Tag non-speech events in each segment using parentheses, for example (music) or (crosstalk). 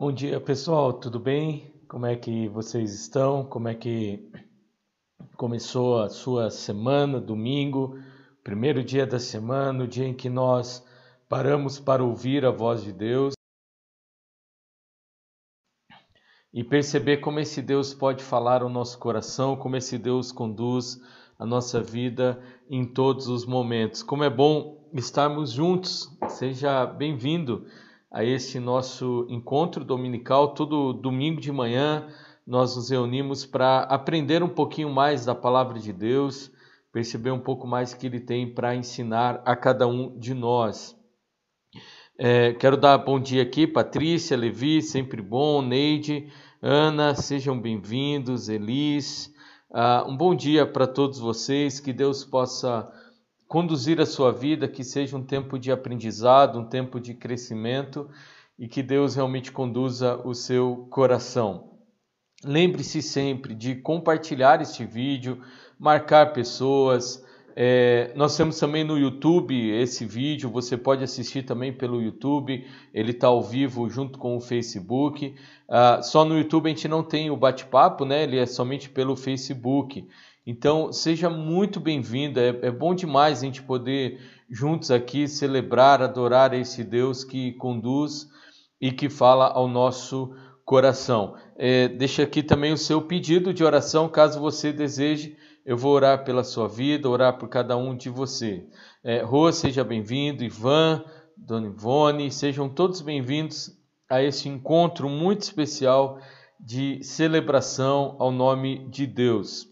Bom dia, pessoal. Tudo bem? Como é que vocês estão? Como é que começou a sua semana, domingo, primeiro dia da semana, o dia em que nós paramos para ouvir a voz de Deus e perceber como esse Deus pode falar ao nosso coração, como esse Deus conduz a nossa vida em todos os momentos. Como é bom estarmos juntos. Seja bem-vindo a este nosso encontro dominical. Todo domingo de manhã nós nos reunimos para aprender um pouquinho mais da palavra de Deus, perceber um pouco mais que Ele tem para ensinar a cada um de nós. É, quero dar bom dia aqui, Patrícia, Levi, sempre bom, Neide, Ana, sejam bem-vindos, Elis. Uh, um bom dia para todos vocês, que Deus possa conduzir a sua vida, que seja um tempo de aprendizado, um tempo de crescimento e que Deus realmente conduza o seu coração. Lembre-se sempre de compartilhar este vídeo, marcar pessoas. É, nós temos também no YouTube esse vídeo, você pode assistir também pelo YouTube, ele está ao vivo junto com o Facebook. Uh, só no YouTube a gente não tem o bate-papo, né? ele é somente pelo Facebook. Então, seja muito bem-vindo. É, é, bom demais a gente poder juntos aqui celebrar, adorar esse Deus que conduz e que fala ao nosso coração. É, deixa aqui também o seu pedido de oração, caso você deseje. Eu vou orar pela sua vida, orar por cada um de você. É, Rô, seja bem-vindo. Ivan, Dona Ivone, sejam todos bem-vindos a este encontro muito especial de celebração ao nome de Deus.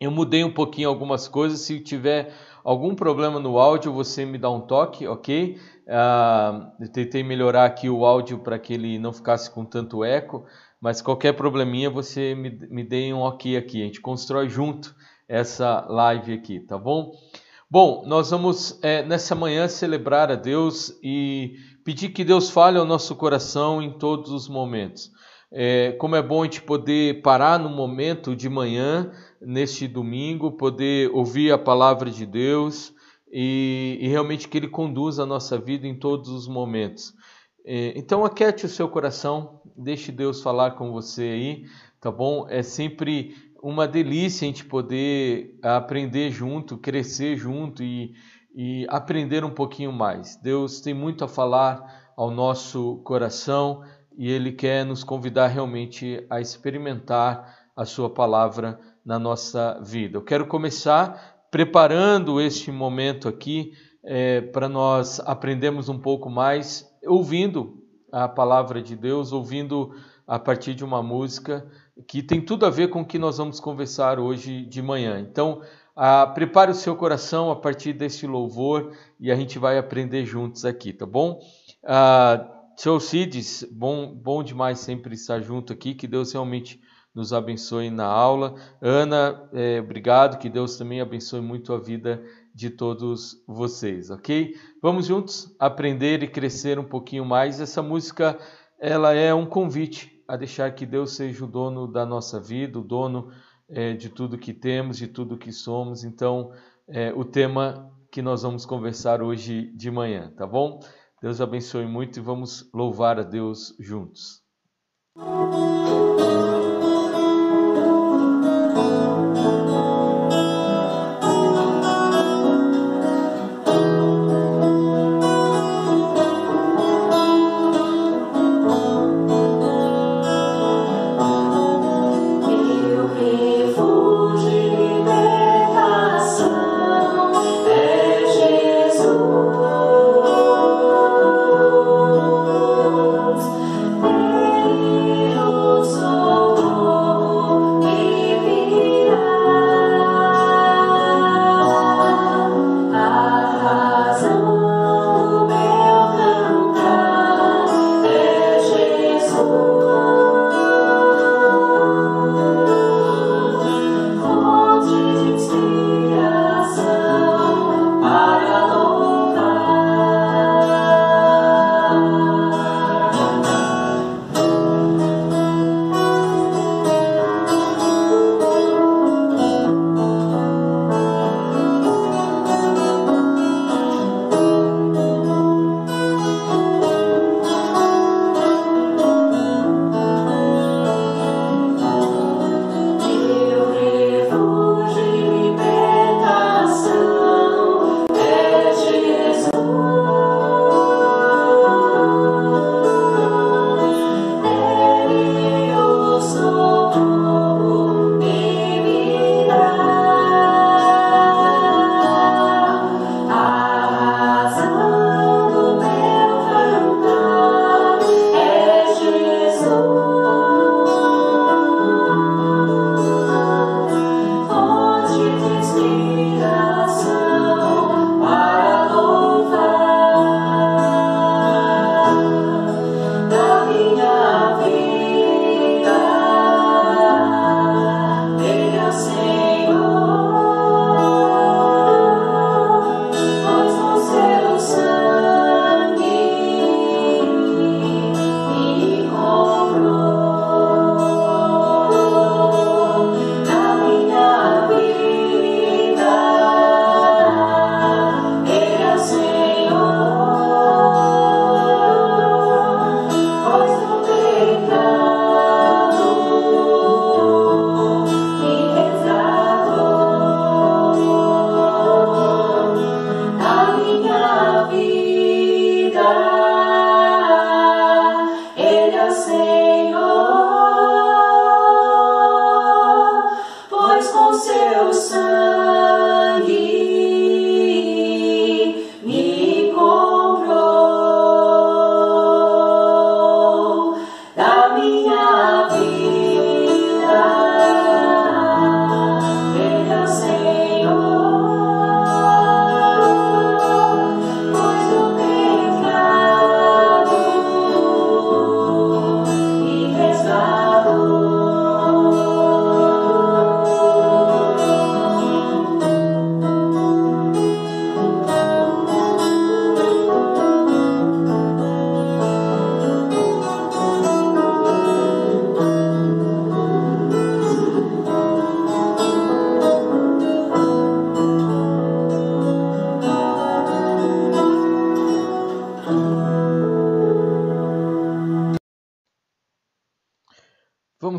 Eu mudei um pouquinho algumas coisas. Se tiver algum problema no áudio, você me dá um toque, ok? Uh, eu tentei melhorar aqui o áudio para que ele não ficasse com tanto eco, mas qualquer probleminha você me, me dê um ok aqui. A gente constrói junto essa live aqui, tá bom? Bom, nós vamos é, nessa manhã celebrar a Deus e pedir que Deus fale ao nosso coração em todos os momentos. É, como é bom a gente poder parar no momento de manhã neste domingo, poder ouvir a palavra de Deus e, e realmente que Ele conduza a nossa vida em todos os momentos. É, então, aquete o seu coração, deixe Deus falar com você aí, tá bom? É sempre uma delícia a gente poder aprender junto, crescer junto e, e aprender um pouquinho mais. Deus tem muito a falar ao nosso coração e Ele quer nos convidar realmente a experimentar a Sua palavra na nossa vida. Eu quero começar preparando este momento aqui é, para nós aprendermos um pouco mais, ouvindo a palavra de Deus, ouvindo a partir de uma música que tem tudo a ver com o que nós vamos conversar hoje de manhã. Então, prepare o seu coração a partir deste louvor e a gente vai aprender juntos aqui, tá bom? Ah, seu Cides, bom, bom demais sempre estar junto aqui, que Deus realmente nos abençoe na aula. Ana, é, obrigado, que Deus também abençoe muito a vida de todos vocês, ok? Vamos juntos aprender e crescer um pouquinho mais. Essa música, ela é um convite a deixar que Deus seja o dono da nossa vida, o dono é, de tudo que temos, de tudo que somos. Então, é, o tema que nós vamos conversar hoje de manhã, tá bom? Deus abençoe muito e vamos louvar a Deus juntos.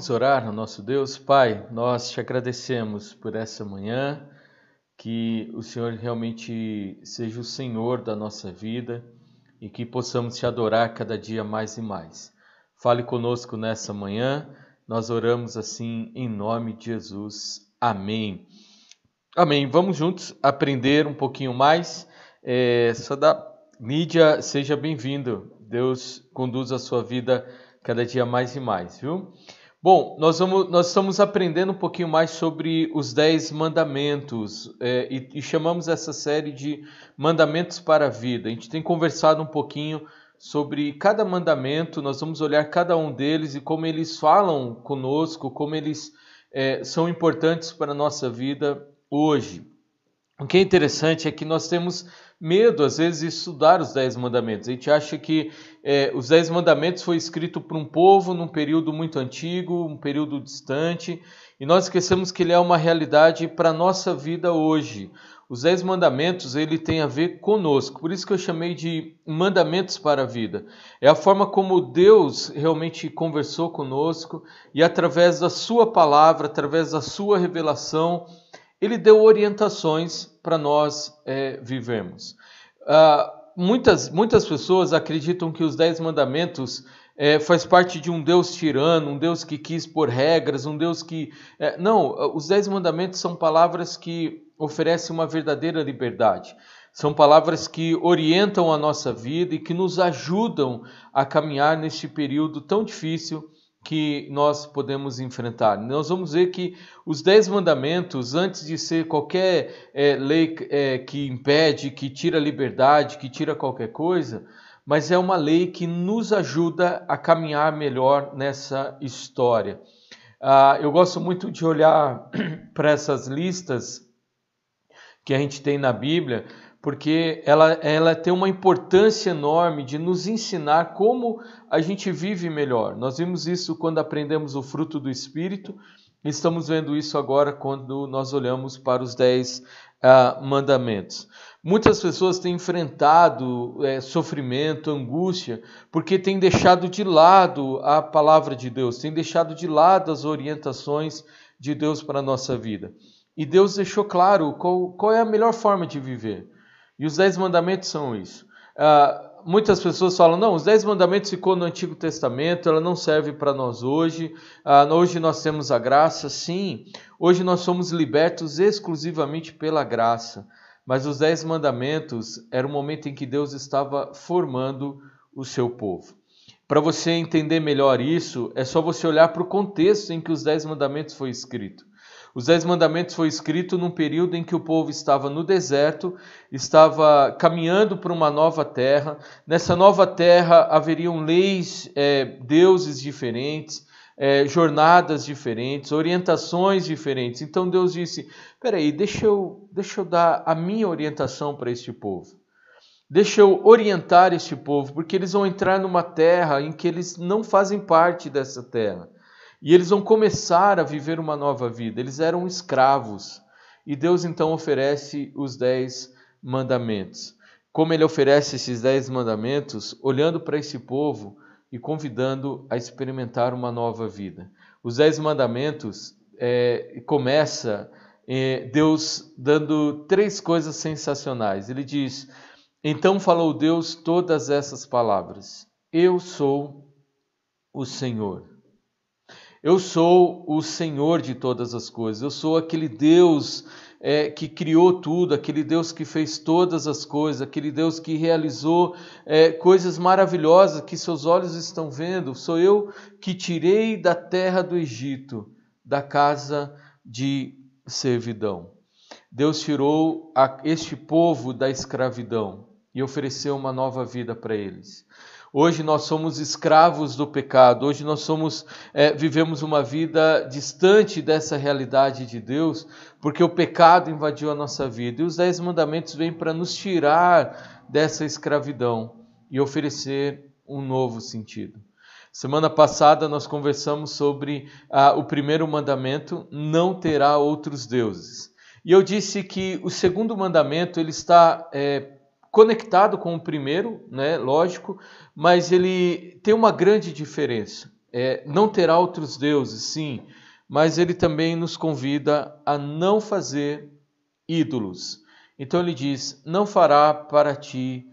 Vamos orar ao nosso Deus. Pai, nós te agradecemos por essa manhã, que o Senhor realmente seja o Senhor da nossa vida e que possamos te adorar cada dia mais e mais. Fale conosco nessa manhã, nós oramos assim em nome de Jesus. Amém. Amém. Vamos juntos aprender um pouquinho mais. É, da mídia, seja bem-vindo. Deus conduz a sua vida cada dia mais e mais, viu? Bom, nós, vamos, nós estamos aprendendo um pouquinho mais sobre os Dez Mandamentos é, e, e, chamamos essa série de Mandamentos para a Vida. A gente tem conversado um pouquinho sobre cada mandamento, nós vamos olhar cada um deles e como eles falam conosco, como eles é, são importantes para a nossa vida hoje. O que é interessante é que nós temos medo, às vezes, de estudar os Dez Mandamentos. A gente acha que é, os Dez Mandamentos foi escrito por um povo num período muito antigo, um período distante, e nós esquecemos que ele é uma realidade para a nossa vida hoje. Os Dez Mandamentos, ele tem a ver conosco, por isso que eu chamei de mandamentos para a vida. É a forma como Deus realmente conversou conosco e através da sua palavra, através da sua revelação, ele deu orientações para nós é, vivermos. Uh, muitas, muitas pessoas acreditam que os Dez Mandamentos é, faz parte de um Deus tirano, um Deus que quis pôr regras, um Deus que. É, não, os Dez Mandamentos são palavras que oferecem uma verdadeira liberdade. São palavras que orientam a nossa vida e que nos ajudam a caminhar neste período tão difícil que nós podemos enfrentar. Nós vamos ver que os Dez Mandamentos, antes de ser qualquer é, lei é, que impede, que tira liberdade, que tira qualquer coisa, mas é uma lei que nos ajuda a caminhar melhor nessa história. Ah, eu gosto muito de olhar (clears throat) para essas listas que a gente tem na Bíblia, porque ela, ela tem uma importância enorme de nos ensinar como a gente vive melhor. Nós vimos isso quando aprendemos o fruto do Espírito, estamos vendo isso agora quando nós olhamos para os dez uh, mandamentos. Muitas pessoas têm enfrentado é, sofrimento, angústia, porque têm deixado de lado a palavra de Deus, têm deixado de lado as orientações de Deus para a nossa vida. E Deus deixou claro qual, qual é a melhor forma de viver. E os dez mandamentos são isso. Uh, muitas pessoas falam, não, os dez mandamentos ficou no Antigo Testamento, ela não serve para nós hoje. Uh, hoje nós temos a graça, sim. Hoje nós somos libertos exclusivamente pela graça. Mas os dez mandamentos era o momento em que Deus estava formando o seu povo. Para você entender melhor isso, é só você olhar para o contexto em que os dez mandamentos foi escrito. Os Dez Mandamentos foi escrito num período em que o povo estava no deserto, estava caminhando para uma nova terra. Nessa nova terra haveriam leis, é, deuses diferentes, é, jornadas diferentes, orientações diferentes. Então Deus disse: peraí, deixa eu, deixa eu dar a minha orientação para este povo. Deixa eu orientar este povo, porque eles vão entrar numa terra em que eles não fazem parte dessa terra. E eles vão começar a viver uma nova vida. Eles eram escravos. E Deus então oferece os dez mandamentos. Como ele oferece esses dez mandamentos, olhando para esse povo e convidando a experimentar uma nova vida. Os dez mandamentos é, começa é, Deus dando três coisas sensacionais. Ele diz: Então falou Deus todas essas palavras: Eu sou o Senhor. Eu sou o Senhor de todas as coisas, eu sou aquele Deus é, que criou tudo, aquele Deus que fez todas as coisas, aquele Deus que realizou é, coisas maravilhosas que seus olhos estão vendo. Sou eu que tirei da terra do Egito, da casa de servidão. Deus tirou a, este povo da escravidão e ofereceu uma nova vida para eles. Hoje nós somos escravos do pecado, hoje nós somos, é, vivemos uma vida distante dessa realidade de Deus, porque o pecado invadiu a nossa vida. E os Dez Mandamentos vêm para nos tirar dessa escravidão e oferecer um novo sentido. Semana passada nós conversamos sobre ah, o primeiro mandamento: não terá outros deuses. E eu disse que o segundo mandamento ele está é, conectado com o primeiro, né, lógico, mas ele tem uma grande diferença. É, não terá outros deuses, sim, mas ele também nos convida a não fazer ídolos. Então ele diz: Não fará para ti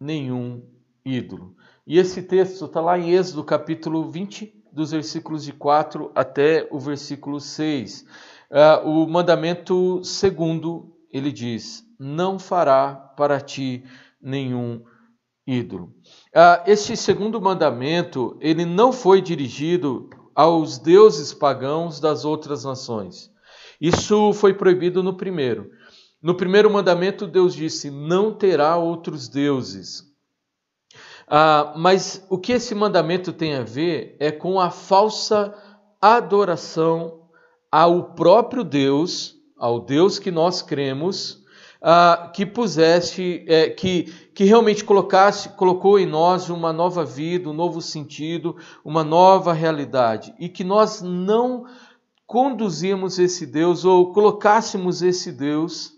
nenhum ídolo. E esse texto está lá em Êxodo capítulo 20, dos versículos de 4 até o versículo 6. Uh, ah, o mandamento segundo, ele diz: Não fará para ti nenhum ídolo. Uh, este segundo mandamento, ele não foi dirigido aos deuses pagãos das outras nações. Isso foi proibido no primeiro. No primeiro mandamento, Deus disse: Não terá outros deuses. Ah, mas o que esse mandamento tem a ver é com a falsa adoração ao próprio Deus, ao Deus que nós cremos, que pusesse, é, que, que realmente colocasse, colocou em nós uma nova vida, um novo sentido, uma nova realidade, e que nós não conduzimos esse Deus ou colocássemos esse Deus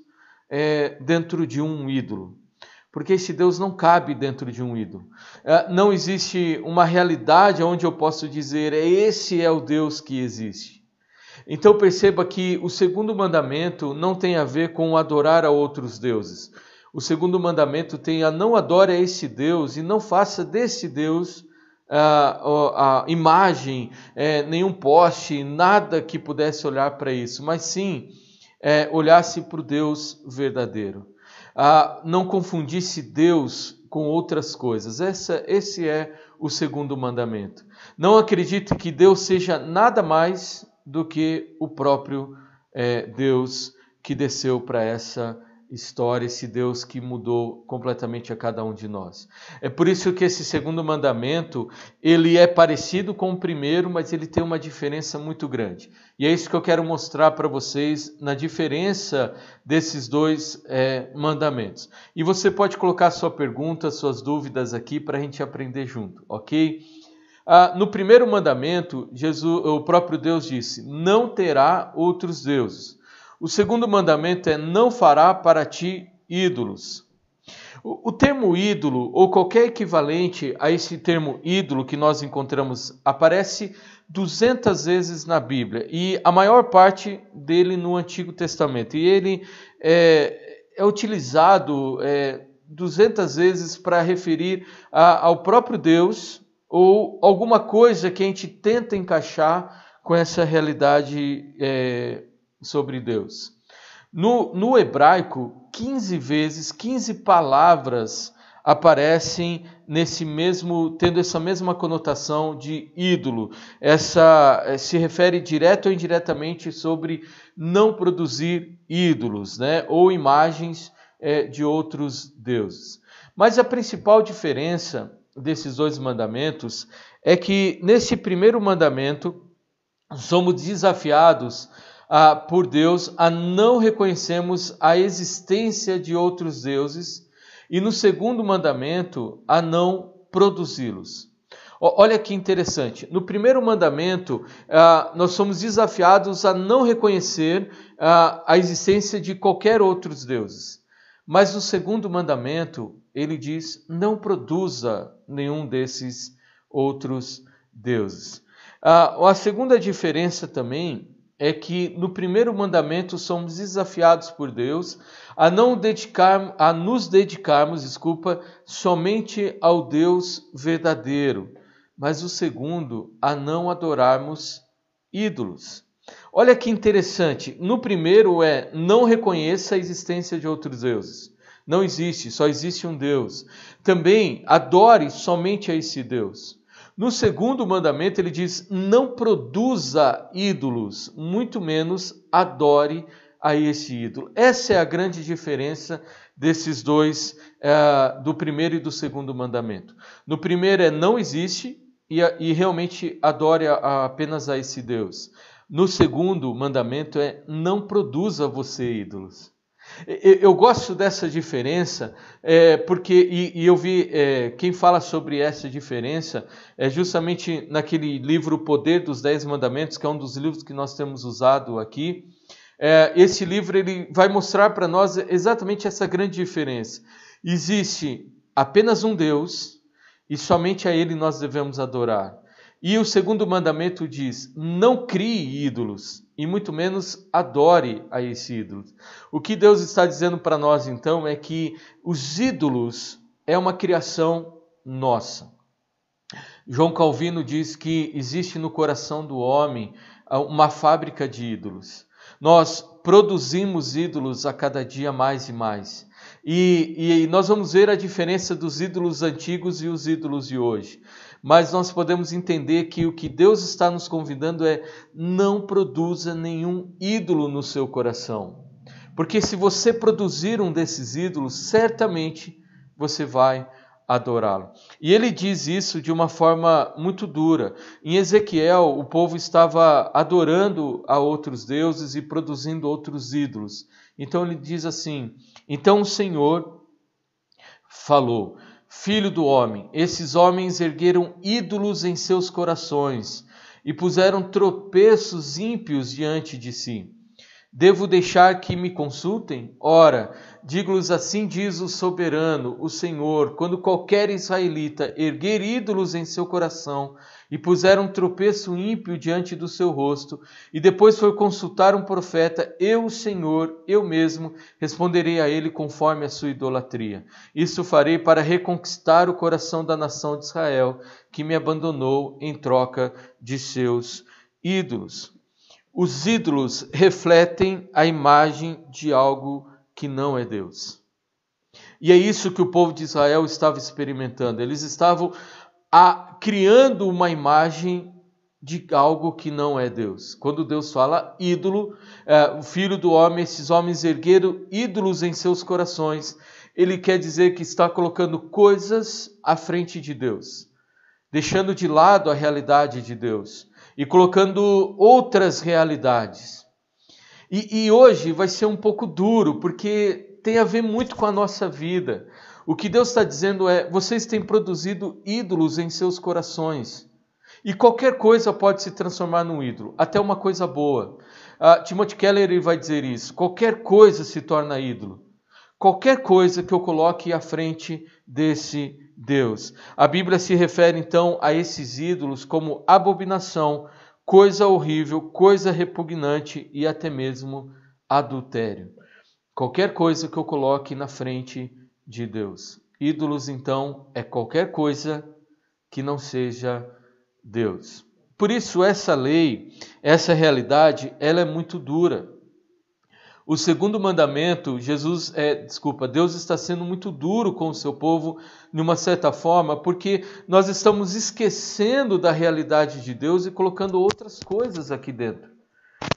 é, dentro de um ídolo porque esse Deus não cabe dentro de um ídolo. É, não existe uma realidade onde eu posso dizer, esse é o Deus que existe. Então perceba que o segundo mandamento não tem a ver com adorar a outros deuses. O segundo mandamento tem a não adore a esse Deus e não faça desse Deus a, a imagem, é, nenhum poste, nada que pudesse olhar para isso, mas sim é, olhasse para o Deus verdadeiro ah, não confundisse Deus com outras coisas. Essa, esse é o segundo mandamento. Não acredite que Deus seja nada mais do que o próprio é, Deus que desceu para essa história, esse Deus que mudou completamente a cada um de nós. É por isso que esse segundo mandamento, ele é parecido com o primeiro, mas ele tem uma diferença muito grande. E é isso que eu quero mostrar para vocês na diferença desses dois é, mandamentos. E você pode colocar sua pergunta, suas dúvidas aqui para a gente aprender junto, ok? Ah, no primeiro mandamento, Jesus, o próprio Deus disse: Não terá outros deuses. O segundo mandamento é: não fará para ti ídolos. O, termo ídolo, ou qualquer equivalente a esse termo ídolo que nós encontramos, aparece 200 vezes na Bíblia e a maior parte dele no Antigo Testamento. E ele é, é utilizado é, 200 vezes para referir a, ao próprio Deus ou alguma coisa que a gente tenta encaixar com essa realidade é, sobre Deus. No, no hebraico, 15 vezes, 15 palavras aparecem nesse mesmo, tendo essa mesma conotação de ídolo. Essa eh, se refere direto ou indiretamente sobre não produzir ídolos, né, ou imagens é, de outros deuses. Mas a principal diferença desses dois mandamentos é que nesse primeiro mandamento somos desafiados por Deus a não reconhecermos a existência de outros deuses e no segundo mandamento a não produzi-los. Olha que interessante. No primeiro mandamento, nós somos desafiados a não reconhecer a existência de qualquer outros deuses. Mas no segundo mandamento, ele diz: não produza nenhum desses outros deuses. Ah, a segunda diferença também é que no primeiro mandamento somos desafiados por Deus a não dedicar, a nos dedicarmos, desculpa, somente ao Deus verdadeiro, mas o segundo a não adorarmos ídolos. Olha que interessante. No primeiro é não reconheça a existência de outros deuses. Não existe, só existe um Deus. Também adore somente a esse Deus. No segundo mandamento, ele diz: não produza ídolos, muito menos adore a esse ídolo. Essa é a grande diferença desses dois, uh, do primeiro e do segundo mandamento. No primeiro é não existe e, e realmente adore a, a, apenas a esse Deus. No segundo mandamento é não produza você ídolos. Eu gosto dessa diferença, é, porque, e, e, eu vi é, quem fala sobre essa diferença é justamente naquele livro O Poder dos Dez Mandamentos, que é um dos livros que nós temos usado aqui. É, esse livro ele vai mostrar para nós exatamente essa grande diferença. Existe apenas um Deus e somente a Ele nós devemos adorar. E o segundo mandamento diz: não crie ídolos e muito menos adore a esse ídolo. O que Deus está dizendo para nós então é que os ídolos é uma criação nossa. João Calvino diz que existe no coração do homem uma fábrica de ídolos. Nós produzimos ídolos a cada dia mais e mais. E, e, nós vamos ver a diferença dos ídolos antigos e os ídolos de hoje mas nós podemos entender que o que Deus está nos convidando é não produza nenhum ídolo no seu coração. Porque se você produzir um desses ídolos, certamente você vai adorá-lo. E ele diz isso de uma forma muito dura. Em Ezequiel, o povo estava adorando a outros deuses e produzindo outros ídolos. Então ele diz assim: Então o Senhor falou: Filho do homem, esses homens ergueram ídolos em seus corações e puseram tropeços ímpios diante de si. Devo deixar que me consultem? Ora, digo-lhes assim diz o soberano, o Senhor, quando qualquer israelita erguer ídolos em seu coração e puseram um tropeço ímpio diante do seu rosto, e depois for consultar um profeta, eu, Senhor, eu mesmo, responderei a ele conforme a sua idolatria. Isso farei para reconquistar o coração da nação de Israel, que me abandonou em troca de seus ídolos. Os ídolos refletem a imagem de algo que não é Deus. E é isso que o povo de Israel estava experimentando. Eles estavam a, criando uma imagem de algo que não é Deus. Quando Deus fala ídolo, é, o filho do homem, esses homens ergueram ídolos em seus corações, ele quer dizer que está colocando coisas à frente de Deus, deixando de lado a realidade de Deus e colocando outras realidades. E, e hoje vai ser um pouco duro, porque tem a ver muito com a nossa vida. O que Deus está dizendo é: vocês têm produzido ídolos em seus corações. E qualquer coisa pode se transformar num ídolo, até uma coisa boa. Uh, Timothy Keller vai dizer isso: qualquer coisa se torna ídolo. Qualquer coisa que eu coloque à frente desse Deus. A Bíblia se refere então a esses ídolos como abominação, coisa horrível, coisa repugnante e até mesmo adultério. Qualquer coisa que eu coloque na frente de Deus. Ídolos, então, é qualquer coisa que não seja Deus. Por isso, essa lei, essa realidade, ela é muito dura. O segundo mandamento, Jesus, é, desculpa, Deus está sendo muito duro com o seu povo, de uma certa forma, porque nós estamos esquecendo da realidade de Deus e colocando outras coisas aqui dentro,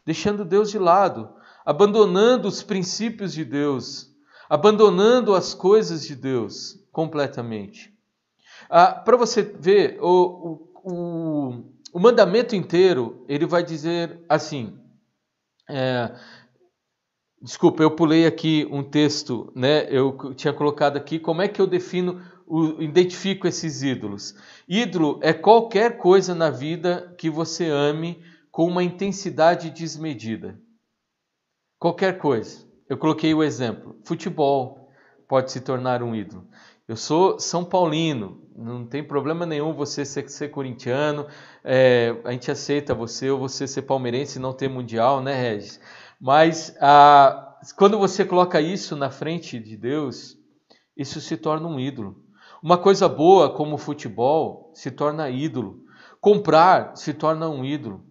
deixando Deus de lado, abandonando os princípios de Deus, abandonando as coisas de Deus completamente. Ah, Para você ver, o, o, o, mandamento inteiro, ele vai dizer assim. É, desculpa, eu pulei aqui um texto, né? Eu tinha colocado aqui como é que eu defino, o, identifico esses ídolos. Ídolo é qualquer coisa na vida que você ame com uma intensidade desmedida. Qualquer coisa. Eu coloquei o exemplo: futebol pode se tornar um ídolo. Eu sou São Paulino, não tem problema nenhum você ser, ser corintiano, é, a gente aceita você ou você ser palmeirense e não ter mundial, né, Regis? Mas quando você coloca isso na frente de Deus, isso se torna um ídolo. Uma coisa boa como o futebol se torna ídolo. Comprar se torna um ídolo.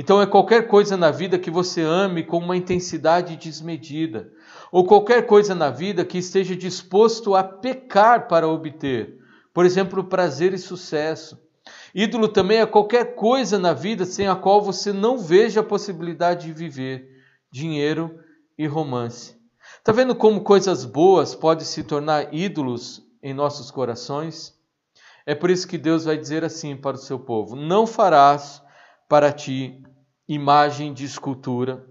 Então é qualquer coisa na vida que você ame com uma intensidade desmedida, ou qualquer coisa na vida que esteja disposto a pecar para obter, por exemplo, prazer e sucesso. Ídolo também é qualquer coisa na vida sem a qual você não veja a possibilidade de viver, dinheiro e romance. Está vendo como coisas boas podem se tornar ídolos em nossos corações? É por isso que Deus vai dizer assim para o seu povo: Não farás para ti imagem de escultura,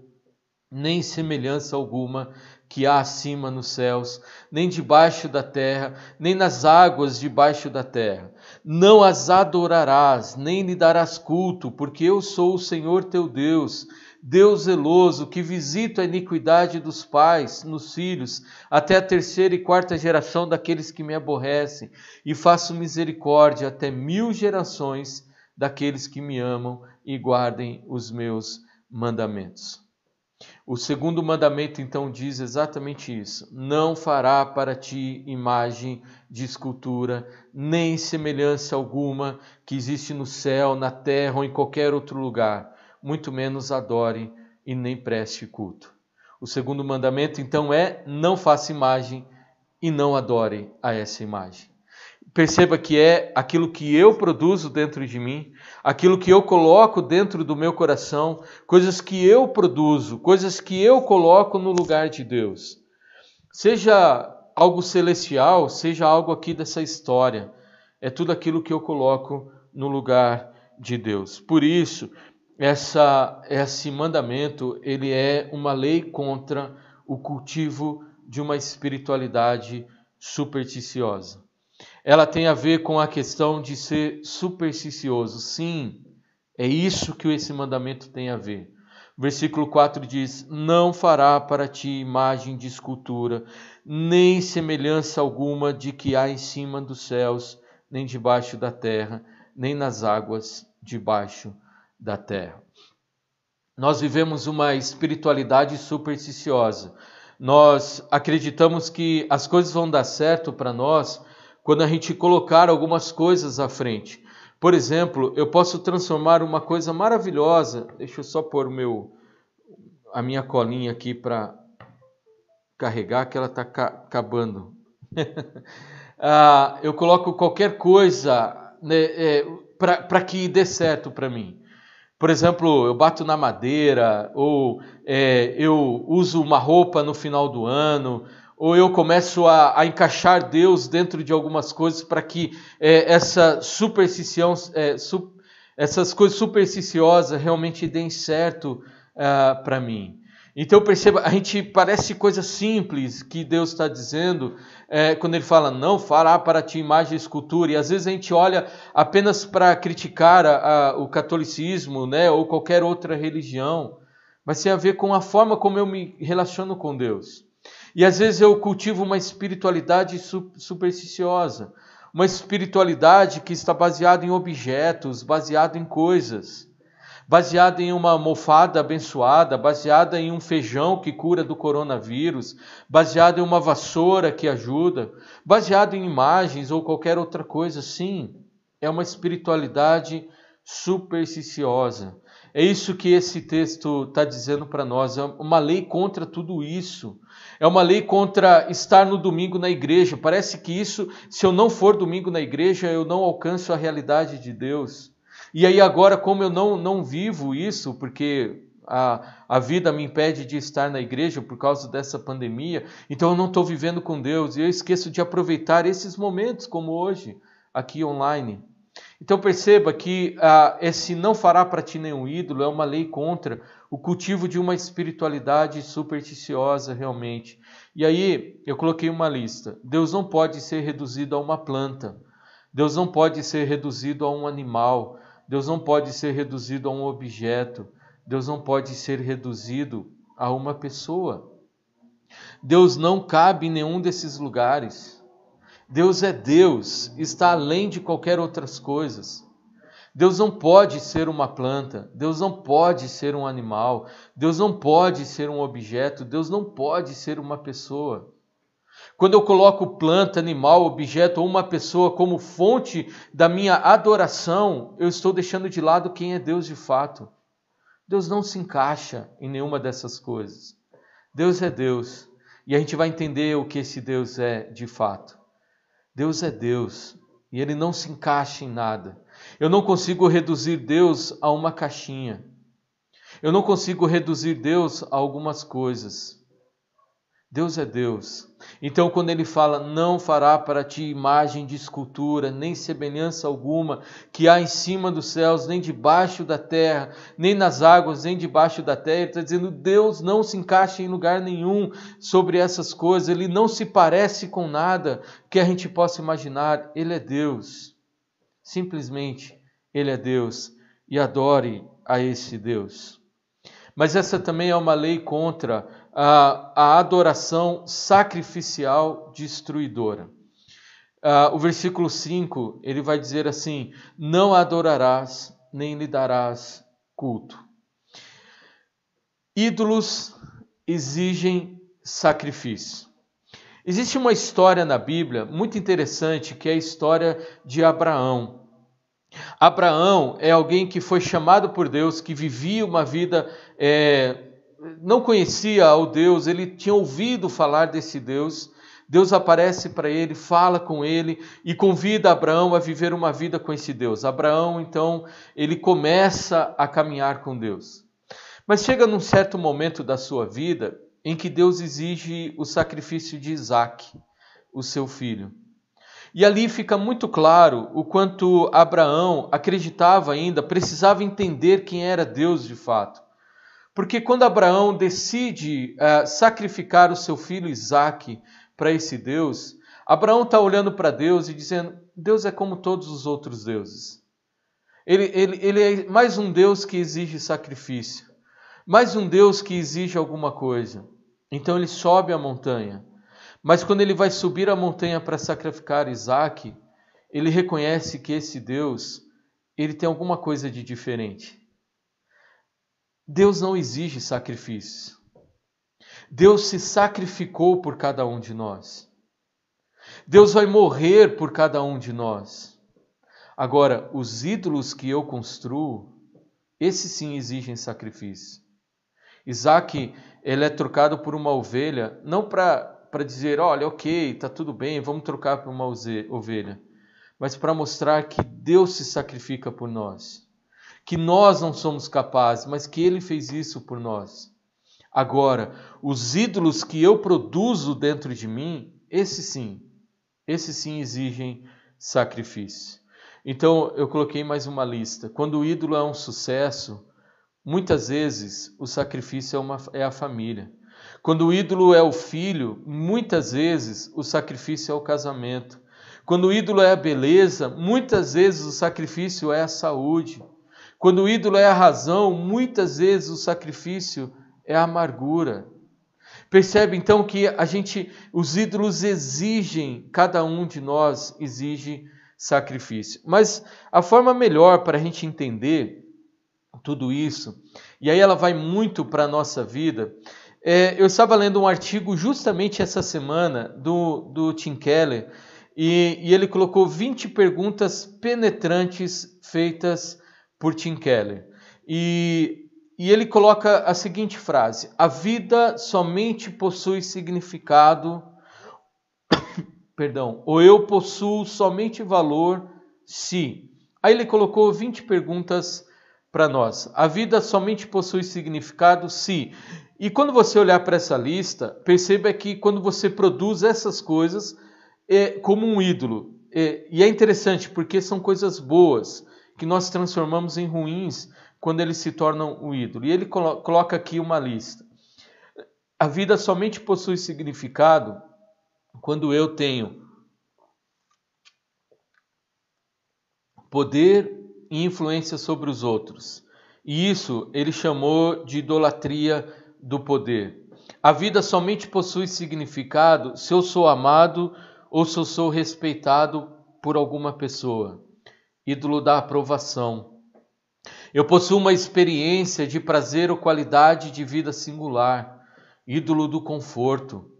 nem semelhança alguma que há acima nos céus, nem debaixo da terra, nem nas águas debaixo da terra. Não as adorarás, nem lhe darás culto, porque eu sou o Senhor teu Deus, Deus zeloso, que visita a iniquidade dos pais nos filhos, até a terceira e quarta geração daqueles que me aborrecem, e faço misericórdia até mil gerações daqueles que me amam e guardem os meus mandamentos. O segundo mandamento então diz exatamente isso: Não fará para ti imagem de escultura, nem semelhança alguma que existe no céu, na terra ou em qualquer outro lugar, muito menos adore e nem preste culto. O segundo mandamento então é: Não faça imagem e não adore a essa imagem. Perceba que é aquilo que eu produzo dentro de mim, aquilo que eu coloco dentro do meu coração, coisas que eu produzo, coisas que eu coloco no lugar de Deus. Seja algo celestial, seja algo aqui dessa história, é tudo aquilo que eu coloco no lugar de Deus. Por isso, essa, esse mandamento ele é uma lei contra o cultivo de uma espiritualidade supersticiosa. Ela tem a ver com a questão de ser supersticioso. Sim, é isso que esse mandamento tem a ver. Versículo 4 diz: Não fará para ti imagem de escultura, nem semelhança alguma de que há em cima dos céus, nem debaixo da terra, nem nas águas debaixo da terra. Nós vivemos uma espiritualidade supersticiosa. Nós acreditamos que as coisas vão dar certo para nós quando a gente colocar algumas coisas à frente. Por exemplo, eu posso transformar uma coisa maravilhosa. Deixa eu só pôr meu, a minha colinha aqui para carregar, que ela está acabando. (laughs) ah, eu coloco qualquer coisa né, é, para que dê certo para mim. Por exemplo, eu bato na madeira, ou é, eu uso uma roupa no final do ano, ou eu começo a, a encaixar Deus dentro de algumas coisas para que é, essa superstição, é, su, essas coisas supersticiosas realmente deem certo uh, para mim. Então perceba, a gente parece coisa simples que Deus está dizendo é, quando Ele fala não fará para ti imagem e escultura. E às vezes a gente olha apenas para criticar a, a, o catolicismo, né, ou qualquer outra religião, mas tem a ver com a forma como eu me relaciono com Deus. E às vezes eu cultivo uma espiritualidade supersticiosa, uma espiritualidade que está baseada em objetos, baseada em coisas, baseada em uma almofada abençoada, baseada em um feijão que cura do coronavírus, baseada em uma vassoura que ajuda, baseada em imagens ou qualquer outra coisa. Sim, é uma espiritualidade supersticiosa. É isso que esse texto está dizendo para nós, é uma lei contra tudo isso. É uma lei contra estar no domingo na igreja. Parece que isso, se eu não for domingo na igreja, eu não alcanço a realidade de Deus. E aí agora, como eu não, não vivo isso, porque a, a vida me impede de estar na igreja por causa dessa pandemia, então eu não estou vivendo com Deus e eu esqueço de aproveitar esses momentos como hoje, aqui online. Então perceba que ah, esse não fará para ti nenhum ídolo é uma lei contra o cultivo de uma espiritualidade supersticiosa realmente. E aí eu coloquei uma lista. Deus não pode ser reduzido a uma planta. Deus não pode ser reduzido a um animal. Deus não pode ser reduzido a um objeto. Deus não pode ser reduzido a uma pessoa. Deus não cabe em nenhum desses lugares. Deus é Deus, está além de qualquer outras coisas. Deus não pode ser uma planta, Deus não pode ser um animal, Deus não pode ser um objeto, Deus não pode ser uma pessoa. Quando eu coloco planta, animal, objeto ou uma pessoa como fonte da minha adoração, eu estou deixando de lado quem é Deus de fato. Deus não se encaixa em nenhuma dessas coisas. Deus é Deus e a gente vai entender o que esse Deus é de fato. Deus é Deus e ele não se encaixa em nada. Eu não consigo reduzir Deus a uma caixinha. Eu não consigo reduzir Deus a algumas coisas. Deus é Deus. Então, quando ele fala, não fará para ti imagem de escultura, nem semelhança alguma que há em cima dos céus, nem debaixo da terra, nem nas águas, nem debaixo da terra, ele está dizendo, Deus não se encaixa em lugar nenhum sobre essas coisas, ele não se parece com nada que a gente possa imaginar, ele é Deus. Simplesmente, ele é Deus e adore a esse Deus. Mas essa também é uma lei contra a, a adoração sacrificial destruidora. uh, o versículo 5, ele vai dizer assim: Não adorarás, nem lhe darás culto. Ídolos exigem sacrifício. Existe uma história na Bíblia muito interessante que é a história de Abraão. Abraão é alguém que foi chamado por Deus, que vivia uma vida, é, não conhecia o Deus, ele tinha ouvido falar desse Deus. Deus aparece para ele, fala com ele e convida Abraão a viver uma vida com esse Deus. Abraão, então, ele começa a caminhar com Deus. Mas chega num certo momento da sua vida em que Deus exige o sacrifício de Isaac, o seu filho. E ali fica muito claro o quanto Abraão acreditava ainda, precisava entender quem era Deus de fato. Porque quando Abraão decide uh, sacrificar o seu filho Isaac para esse Deus, Abraão está olhando para Deus e dizendo: Deus é como todos os outros deuses. Ele, ele, ele é mais um Deus que exige sacrifício, mais um Deus que exige alguma coisa. Então ele sobe a montanha. Mas quando ele vai subir a montanha para sacrificar Isaac, ele reconhece que esse Deus, ele tem alguma coisa de diferente. Deus não exige sacrifício. Deus se sacrificou por cada um de nós. Deus vai morrer por cada um de nós. Agora, os ídolos que eu construo, esses sim exigem sacrifício. Isaac, ele é trocado por uma ovelha, não para dizer, olha, ok, está tudo bem, vamos trocar por uma ovelha, mas para mostrar que Deus se sacrifica por nós, que nós não somos capazes, mas que Ele fez isso por nós. Agora, os ídolos que eu produzo dentro de mim, esses sim, esses sim exigem sacrifício. Então, eu coloquei mais uma lista. Quando o ídolo é um sucesso, Muitas vezes o sacrifício é, uma, é a família. Quando o ídolo é o filho, muitas vezes o sacrifício é o casamento. Quando o ídolo é a beleza, muitas vezes o sacrifício é a saúde. Quando o ídolo é a razão, muitas vezes o sacrifício é a amargura. Percebe então que a gente, os ídolos exigem, cada um de nós exige sacrifício. Mas a forma melhor para a gente entender tudo isso. E aí ela vai muito para a nossa vida. É, eu estava lendo um artigo justamente essa semana do, do Tim Keller e, e ele colocou 20 perguntas penetrantes feitas por Tim Keller. E, e ele coloca a seguinte frase: A vida somente possui significado, (coughs) perdão, ou eu possuo somente valor se. Aí ele colocou 20 perguntas para nós. A vida somente possui significado se. E quando você olhar para essa lista, perceba que quando você produz essas coisas é como um ídolo. É, e é interessante porque são coisas boas que nós transformamos em ruins quando eles se tornam um ídolo. E ele colo coloca aqui uma lista. A vida somente possui significado quando eu tenho poder e influência sobre os outros. E isso ele chamou de idolatria do poder. A vida somente possui significado se eu sou amado ou se eu sou respeitado por alguma pessoa. Ídolo da aprovação. Eu possuo uma experiência de prazer ou qualidade de vida singular. Ídolo do conforto.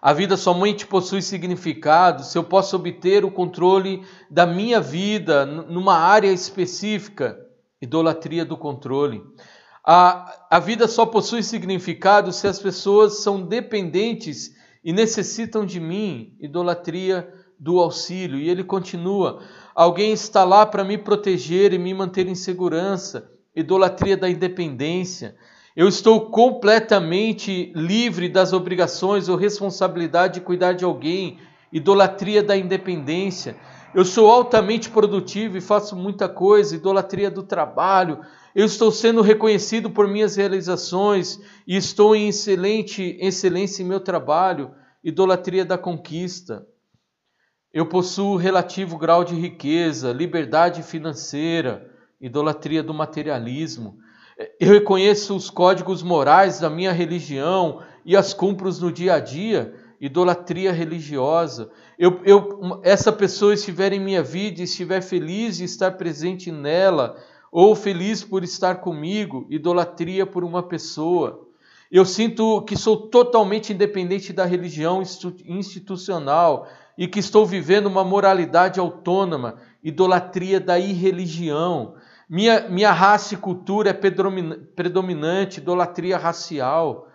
A vida somente possui significado se eu posso obter o controle da minha vida numa área específica. Idolatria do controle. A, a vida só possui significado se as pessoas são dependentes e necessitam de mim. Idolatria do auxílio. E ele continua: alguém está lá para me proteger e me manter em segurança. Idolatria da independência. Eu estou completamente livre das obrigações ou responsabilidade de cuidar de alguém, idolatria da independência. Eu sou altamente produtivo e faço muita coisa, idolatria do trabalho. Eu estou sendo reconhecido por minhas realizações e estou em excelente excelência em meu trabalho, idolatria da conquista. Eu possuo relativo grau de riqueza, liberdade financeira, idolatria do materialismo. Eu reconheço os códigos morais da minha religião e as cumpro no dia a dia. idolatria religiosa. Eu, eu, essa pessoa estiver em minha vida, estiver feliz de estar presente nela, ou feliz por estar comigo, idolatria por uma pessoa. Eu sinto que sou totalmente independente da religião institucional e que estou vivendo uma moralidade autônoma, idolatria da irreligião. Minha, minha raça e cultura é predominante, idolatria racial.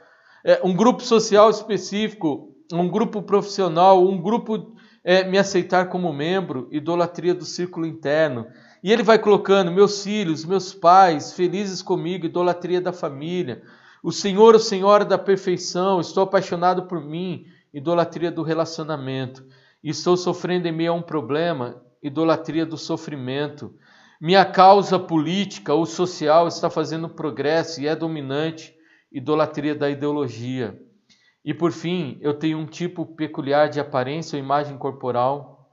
É, um grupo social específico, um grupo profissional, um grupo é, me aceitar como membro, idolatria do círculo interno. E ele vai colocando meus filhos, meus pais, felizes comigo, idolatria da família. O Senhor, o Senhor da perfeição, estou apaixonado por mim, idolatria do relacionamento. Estou sofrendo em meio a um problema, idolatria do sofrimento. Minha causa política ou social está fazendo progresso e é dominante, idolatria da ideologia. E por fim, eu tenho um tipo peculiar de aparência ou imagem corporal,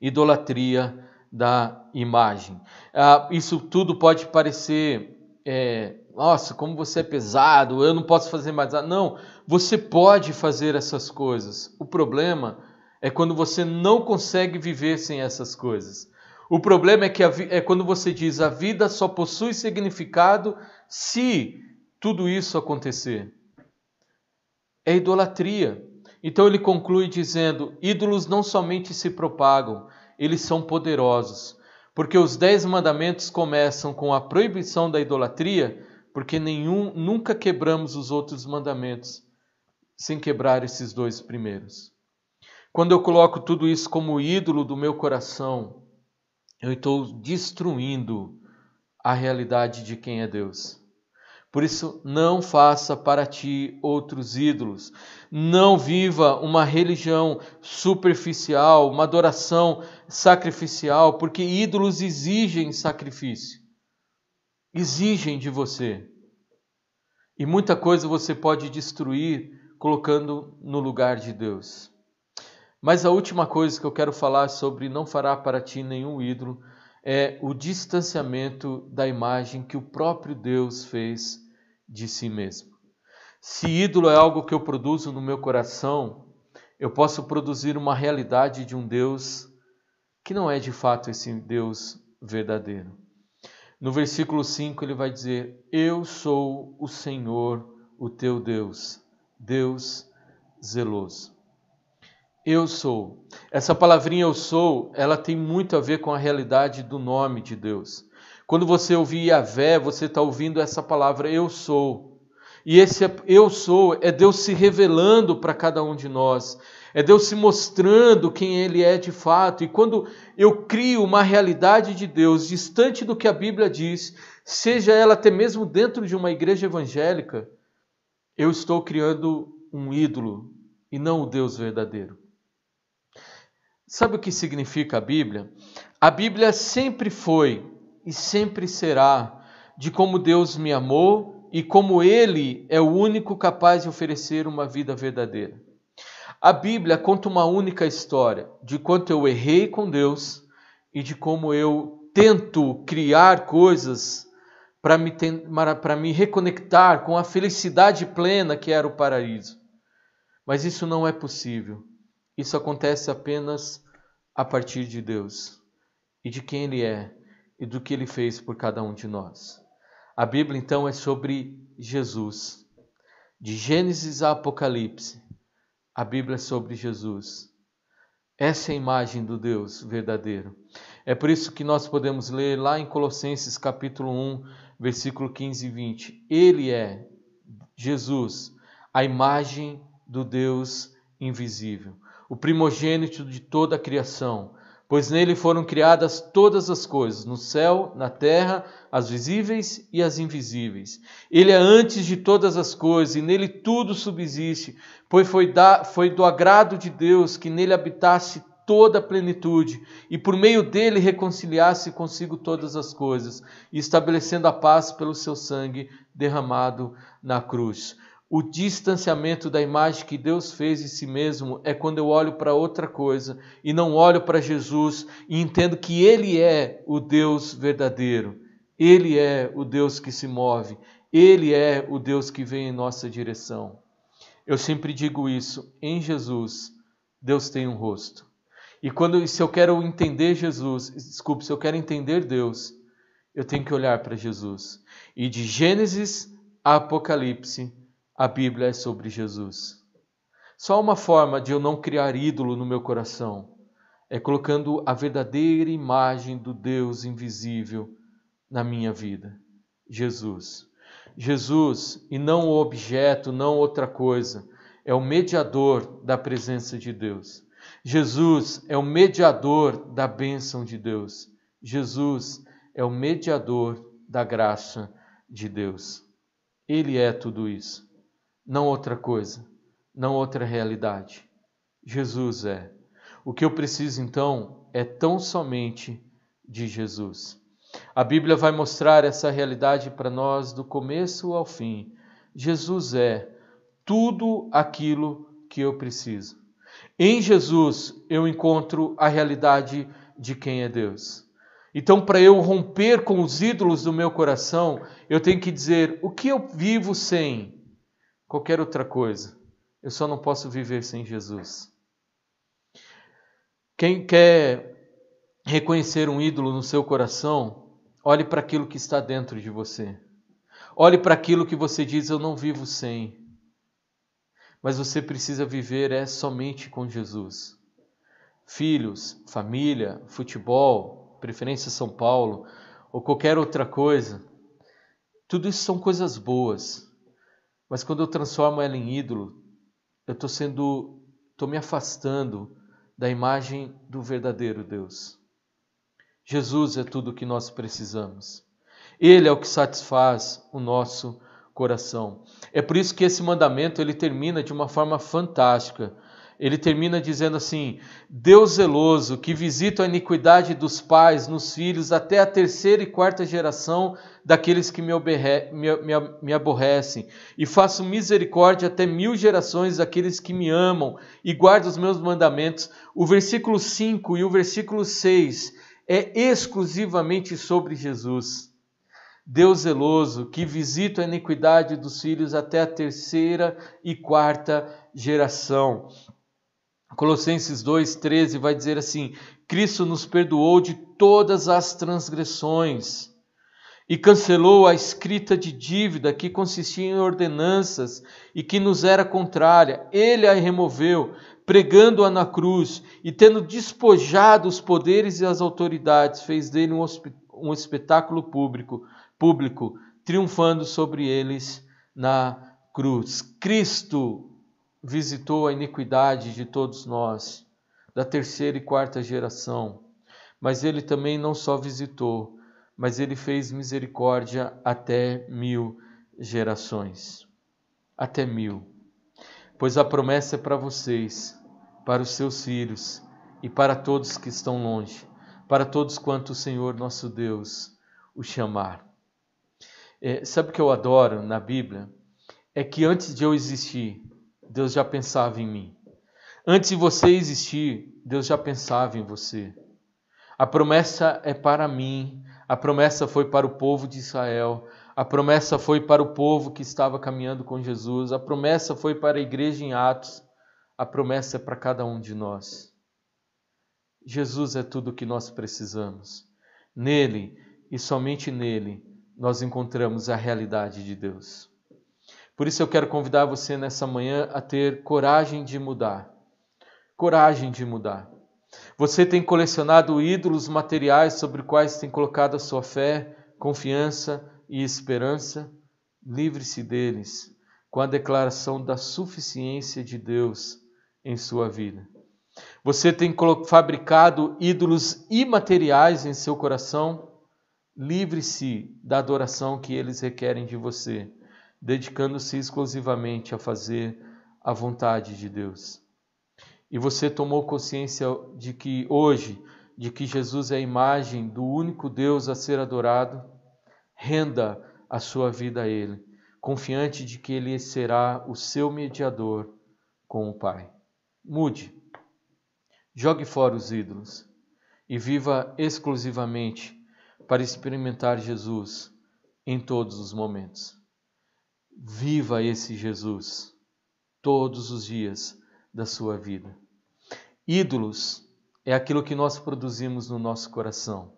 idolatria da imagem. Ah, isso tudo pode parecer, é, nossa, como você é pesado, eu não posso fazer mais. Não, você pode fazer essas coisas. O problema é quando você não consegue viver sem essas coisas. O problema é que é quando você diz a vida só possui significado se tudo isso acontecer. É idolatria. Então ele conclui dizendo: ídolos não somente se propagam, eles são poderosos. Porque os dez mandamentos começam com a proibição da idolatria, porque nenhum nunca quebramos os outros mandamentos sem quebrar esses dois primeiros. Quando eu coloco tudo isso como ídolo do meu coração, eu estou destruindo a realidade de quem é Deus. Por isso, não faça para ti outros ídolos. Não viva uma religião superficial, uma adoração sacrificial, porque ídolos exigem sacrifício. Exigem de você. E muita coisa você pode destruir colocando no lugar de Deus. Mas a última coisa que eu quero falar sobre não fará para ti nenhum ídolo é o distanciamento da imagem que o próprio Deus fez de si mesmo. Se ídolo é algo que eu produzo no meu coração, eu posso produzir uma realidade de um Deus que não é de fato esse Deus verdadeiro. No versículo 5 ele vai dizer: Eu sou o Senhor, o teu Deus, Deus zeloso. Eu sou. Essa palavrinha eu sou, ela tem muito a ver com a realidade do nome de Deus. Quando você ouvir Yahvé, você está ouvindo essa palavra eu sou. E esse eu sou é Deus se revelando para cada um de nós. É Deus se mostrando quem Ele é de fato. E quando eu crio uma realidade de Deus distante do que a Bíblia diz, seja ela até mesmo dentro de uma igreja evangélica, eu estou criando um ídolo e não o Deus verdadeiro. Sabe o que significa a Bíblia? A Bíblia sempre foi e sempre será de como Deus me amou e como Ele é o único capaz de oferecer uma vida verdadeira. A Bíblia conta uma única história de quanto eu errei com Deus e de como eu tento criar coisas para me, me reconectar com a felicidade plena que era o paraíso. Mas isso não é possível. Isso acontece apenas a partir de Deus e de quem Ele é e do que Ele fez por cada um de nós. A Bíblia então é sobre Jesus. De Gênesis a Apocalipse, a Bíblia é sobre Jesus. Essa é a imagem do Deus verdadeiro. É por isso que nós podemos ler lá em Colossenses capítulo 1, versículo 15 e 20. Ele é, Jesus, a imagem do Deus invisível o primogênito de toda a criação, pois nele foram criadas todas as coisas, no céu, na terra, as visíveis e as invisíveis. Ele é antes de todas as coisas e nele tudo subsiste, pois foi, da, foi do agrado de Deus que nele habitasse toda a plenitude e por meio dele reconciliasse consigo todas as coisas, estabelecendo a paz pelo seu sangue derramado na cruz. O distanciamento da imagem que Deus fez de si mesmo é quando eu olho para outra coisa e não olho para Jesus e entendo que Ele é o Deus verdadeiro, Ele é o Deus que se move, Ele é o Deus que vem em nossa direção. eu sempre digo isso: em Jesus, Deus tem um rosto. E quando se eu quero entender Jesus, desculpe, se eu quero entender Deus, eu tenho que olhar para Jesus. E de Gênesis a Apocalipse, a Bíblia é sobre Jesus. Só uma forma de eu não criar ídolo no meu coração é colocando a verdadeira imagem do Deus invisível na minha vida. Jesus. Jesus, e não o objeto, não outra coisa, é o mediador da presença de Deus. Jesus é o mediador da bênção de Deus. Jesus é o mediador da graça de Deus. Ele é tudo isso, não outra coisa, não outra realidade. Jesus é. O que eu preciso então é tão somente de Jesus. A Bíblia vai mostrar essa realidade para nós do começo ao fim. Jesus é tudo aquilo que eu preciso. Em Jesus eu encontro a realidade de quem é Deus. Então, para eu romper com os ídolos do meu coração, eu tenho que dizer: o que eu vivo sem qualquer outra coisa? Eu só não posso viver sem Jesus. Quem quer reconhecer um ídolo no seu coração, olhe para aquilo que está dentro de você. Olhe para aquilo que você diz: eu não vivo sem. Mas você precisa viver é somente com Jesus. Filhos, família, futebol, preferência São Paulo ou qualquer outra coisa, tudo isso são coisas boas. Mas quando eu transformo ela em ídolo, eu estou sendo, estou me afastando da imagem do verdadeiro Deus. Jesus é tudo o que nós precisamos. Ele é o que satisfaz o nosso coração. É por isso que esse mandamento ele termina de uma forma fantástica. Ele termina dizendo assim: Deus zeloso, que visita a iniquidade dos pais nos filhos até a terceira e quarta geração daqueles que me, me, me, me aborrecem, e faço misericórdia até mil gerações daqueles que me amam e guardam os meus mandamentos. O versículo 5 e o versículo 6 é exclusivamente sobre Jesus. Deus zeloso, que visita a iniquidade dos filhos até a terceira e quarta geração. Colossenses 2,13 vai dizer assim: Cristo nos perdoou de todas as transgressões e cancelou a escrita de dívida que consistia em ordenanças e que nos era contrária. Ele a removeu, pregando-a na cruz e tendo despojado os poderes e as autoridades, fez dele um, um espetáculo público público, triunfando sobre eles na cruz. Cristo visitou a iniquidade de todos nós, da terceira e quarta geração, mas ele também não só visitou, mas ele fez misericórdia até mil gerações. Até mil. Pois a promessa é para vocês, para os seus filhos e para todos que estão longe, para todos quanto o Senhor nosso Deus o chamar. É, sabe o que eu adoro na Bíblia? É que antes de eu existir, Deus já pensava em mim. Antes de você existir, Deus já pensava em você. A promessa é para mim, a promessa foi para o povo de Israel, a promessa foi para o povo que estava caminhando com Jesus, a promessa foi para a igreja em Atos, a promessa é para cada um de nós. Jesus é tudo o que nós precisamos. Nele e somente nele nós encontramos a realidade de Deus. Por isso eu quero convidar você nessa manhã a ter coragem de mudar. Coragem de mudar. Você tem colecionado ídolos materiais sobre quais tem colocado a sua fé, confiança e esperança? Livre-se deles com a declaração da suficiência de Deus em sua vida. Você tem fabricado ídolos imateriais em seu coração? Livre-se da adoração que eles requerem de você, dedicando-se exclusivamente a fazer a vontade de Deus. E você tomou consciência de que hoje, de que Jesus é a imagem do único Deus a ser adorado, renda a sua vida a Ele, confiante de que Ele será o seu mediador com o Pai. Mude, jogue fora os ídolos e viva exclusivamente para experimentar Jesus em todos os momentos. Viva esse Jesus. todos os dias da sua vida. Ídolos é aquilo que nós produzimos no nosso coração.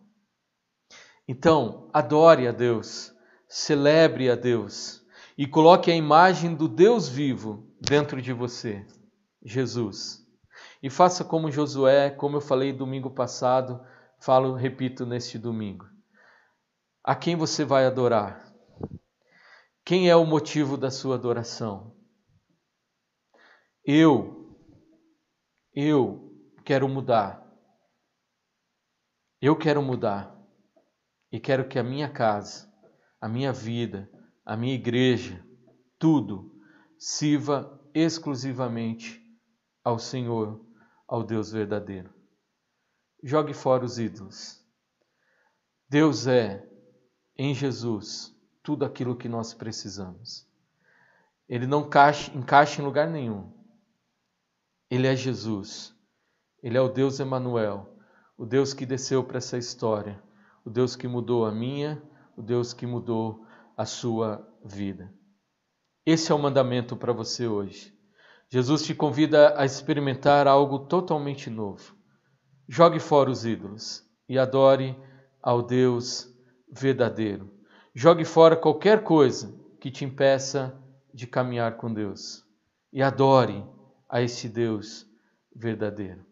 Então, adore a Deus, celebre a Deus e coloque a imagem do Deus vivo dentro de você, Jesus. E faça como Josué, como eu falei domingo passado, falo, repito neste domingo. A quem você vai adorar? Quem é o motivo da sua adoração? Eu, eu quero mudar. Eu quero mudar. E quero que a minha casa, a minha vida, a minha igreja, tudo sirva exclusivamente ao Senhor, ao Deus verdadeiro. Jogue fora os ídolos. Deus é, em Jesus, tudo aquilo que nós precisamos. Ele não encaixa, encaixa em lugar nenhum. Ele é Jesus. Ele é o Deus Emanuel, o Deus que desceu para essa história, o Deus que mudou a minha, o Deus que mudou a sua vida. Esse é o mandamento para você hoje. Jesus te convida a experimentar algo totalmente novo. Jogue fora os ídolos e adore ao Deus verdadeiro. Jogue fora qualquer coisa que te impeça de caminhar com Deus e adore a esse Deus verdadeiro.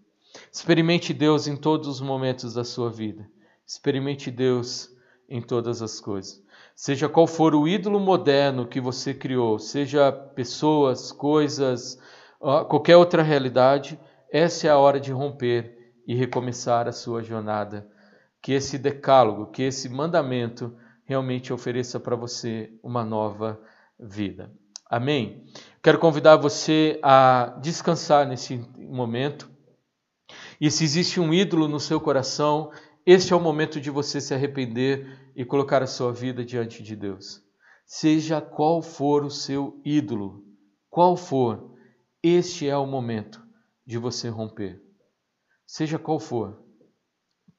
Experimente Deus em todos os momentos da sua vida. Experimente Deus em todas as coisas. Seja qual for o ídolo moderno que você criou, seja pessoas, coisas, qualquer outra realidade, essa é a hora de romper e recomeçar a sua jornada. Que esse decálogo, que esse mandamento realmente ofereça para você uma nova vida. Amém? Quero convidar você a descansar nesse momento. E se existe um ídolo no seu coração, este é o momento de você se arrepender e colocar a sua vida diante de Deus. Seja qual for o seu ídolo, qual for, este é o momento de você romper. Seja qual for,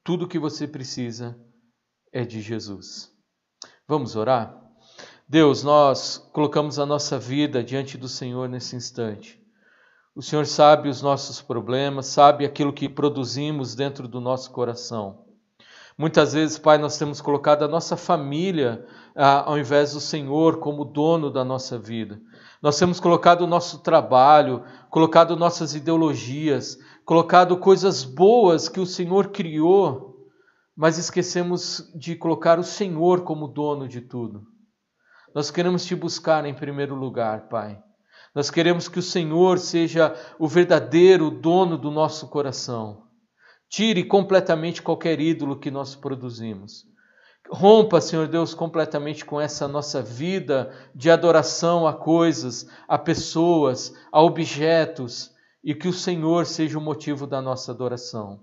tudo que você precisa é de Jesus. Vamos orar? Deus, nós colocamos a nossa vida diante do Senhor nesse instante. O Senhor sabe os nossos problemas, sabe aquilo que produzimos dentro do nosso coração. Muitas vezes, Pai, nós temos colocado a nossa família ah, ao invés do Senhor como dono da nossa vida. Nós temos colocado o nosso trabalho, colocado nossas ideologias, colocado coisas boas que o Senhor criou, mas esquecemos de colocar o Senhor como dono de tudo. Nós queremos te buscar em primeiro lugar, Pai. Nós queremos que o Senhor seja o verdadeiro dono do nosso coração. Tire completamente qualquer ídolo que nós produzimos. Rompa, Senhor Deus, completamente com essa nossa vida de adoração a coisas, a pessoas, a objetos, e que o Senhor seja o motivo da nossa adoração.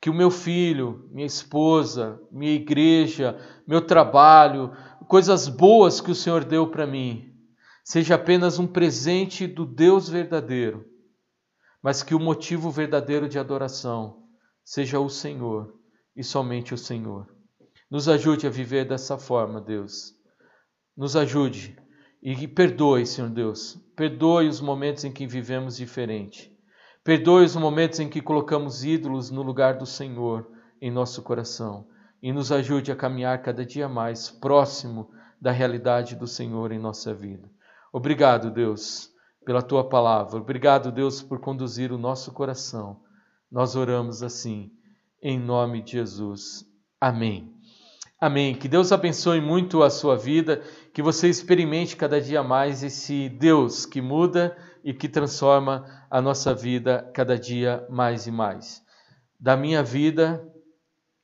Que o meu filho, minha esposa, minha igreja, meu trabalho, coisas boas que o Senhor deu para mim, seja apenas um presente do Deus verdadeiro, mas que o motivo verdadeiro de adoração seja o Senhor e somente o Senhor. Nos ajude a viver dessa forma, Deus. Nos ajude e perdoe, Senhor Deus. Perdoe os momentos em que vivemos diferente. Perdoe os momentos em que colocamos ídolos no lugar do Senhor em nosso coração. E nos ajude a caminhar cada dia mais próximo da realidade do Senhor em nossa vida. Obrigado, Deus, pela tua palavra. Obrigado, Deus, por conduzir o nosso coração nós oramos assim, em nome de Jesus. Amém. Amém. Que Deus abençoe muito a sua vida, que você experimente cada dia mais esse Deus que muda e que transforma a nossa vida cada dia mais e mais. Da minha vida,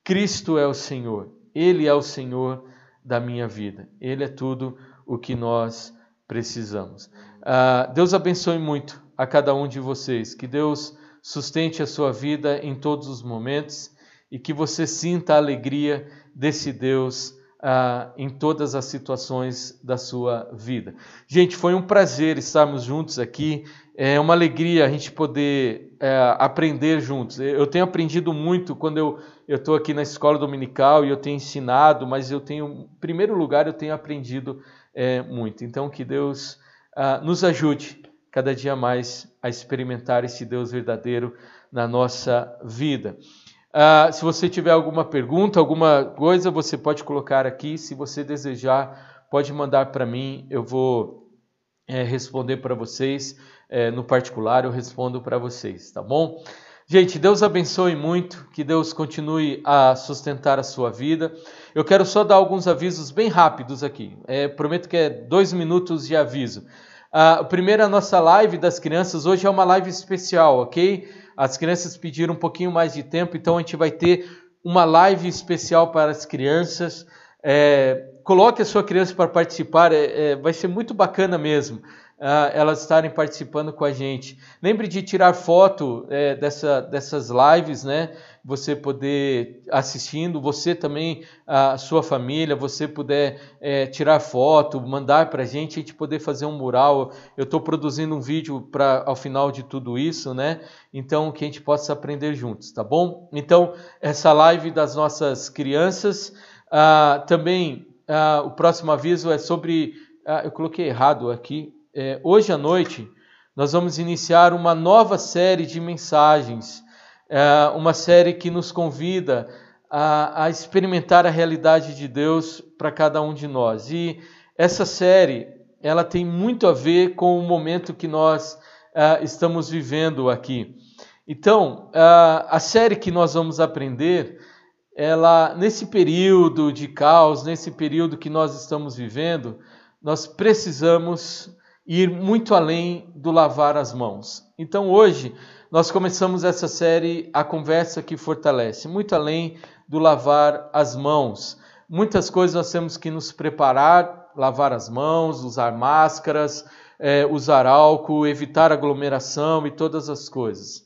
Cristo é o Senhor. Ele é o Senhor da minha vida. Ele é tudo o que nós precisamos. Uh, Deus abençoe muito a cada um de vocês. Que Deus sustente a sua vida em todos os momentos e que você sinta a alegria desse Deus ah, em todas as situações da sua vida. Gente, foi um prazer estarmos juntos aqui. É uma alegria a gente poder é, aprender juntos. Eu tenho aprendido muito quando eu estou aqui na escola dominical e eu tenho ensinado, mas eu tenho, em primeiro lugar, eu tenho aprendido é, muito. Então, que Deus ah, nos ajude cada dia mais a experimentar esse Deus verdadeiro na nossa vida. Uh, se você tiver alguma pergunta, alguma coisa, você pode colocar aqui. Se você desejar, pode mandar para mim. Eu vou é, responder para vocês. É, no particular, eu respondo para vocês, tá bom? Gente, Deus abençoe muito, que Deus continue a sustentar a sua vida. Eu quero só dar alguns avisos bem rápidos aqui. É, prometo que é dois minutos de aviso. Uh, o primeiro, a nossa live das crianças. Hoje é uma live especial, ok? As crianças pediram um pouquinho mais de tempo, então a gente vai ter uma live especial para as crianças. É, coloque a sua criança para participar, é, é, vai ser muito bacana mesmo elas estarem participando com a gente. Lembre de tirar foto é, dessa, dessas lives, né? Você poder assistindo, você também, a sua família, você puder é, tirar foto, mandar para a gente, a gente poder fazer um mural. Eu estou produzindo um vídeo para ao final de tudo isso, né? Então que a gente possa aprender juntos, tá bom? Então essa live das nossas crianças, uh, também uh, o próximo aviso é sobre Uh, eu coloquei errado aqui, é, hoje à noite nós vamos iniciar uma nova série de mensagens, é, uma série que nos convida a, a experimentar a realidade de Deus para cada um de nós. E essa série ela tem muito a ver com o momento que nós uh, estamos vivendo aqui. Então, a série que nós vamos aprender, ela nesse período de caos, nesse período que nós estamos vivendo, nós precisamos ir muito além do lavar as mãos. Então hoje nós começamos essa série A Conversa que Fortalece, muito além do lavar as mãos. Muitas coisas nós temos que nos preparar, lavar as mãos, usar máscaras, é, usar álcool, evitar aglomeração e todas as coisas.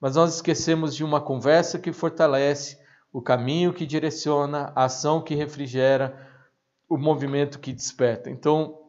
Mas nós esquecemos de uma conversa que fortalece, o caminho que direciona, a ação que refrigera, o movimento que desperta. Então,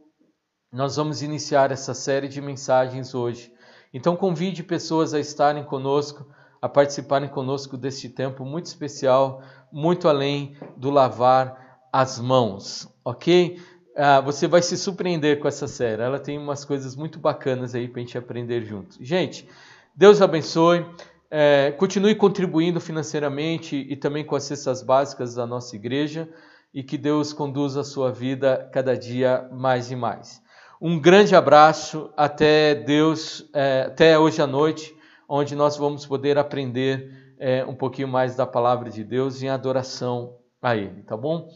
nós vamos iniciar essa série de mensagens hoje. Então convide pessoas a estarem conosco, a participarem conosco deste tempo muito especial, muito além do lavar as mãos, ok? Ah, você vai se surpreender com essa série. Ela tem umas coisas muito bacanas aí para a gente aprender juntos. Gente, Deus abençoe. É, continue contribuindo financeiramente e também com as cestas básicas da nossa igreja e que Deus conduza a sua vida cada dia mais e mais. Um grande abraço, até Deus, é, até hoje à noite, onde nós vamos poder aprender é, um pouquinho mais da palavra de Deus em adoração a Ele, tá bom?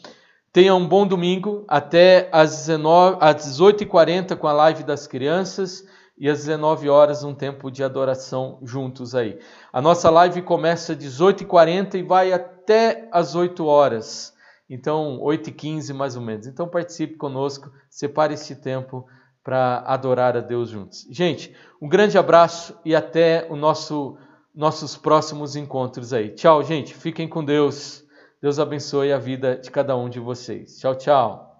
Tenha um bom domingo, até às, às 18h40 com a live das crianças e às 19 horas um tempo de adoração juntos aí. A nossa live começa às 18h40 e vai até às 8 horas. Então, 8 e 15 mais ou menos. Então, participe conosco, separe esse tempo para adorar a Deus juntos. Gente, um grande abraço e até o nosso nossos próximos encontros aí. Tchau, gente. Fiquem com Deus. Deus abençoe a vida de cada um de vocês. Tchau, tchau.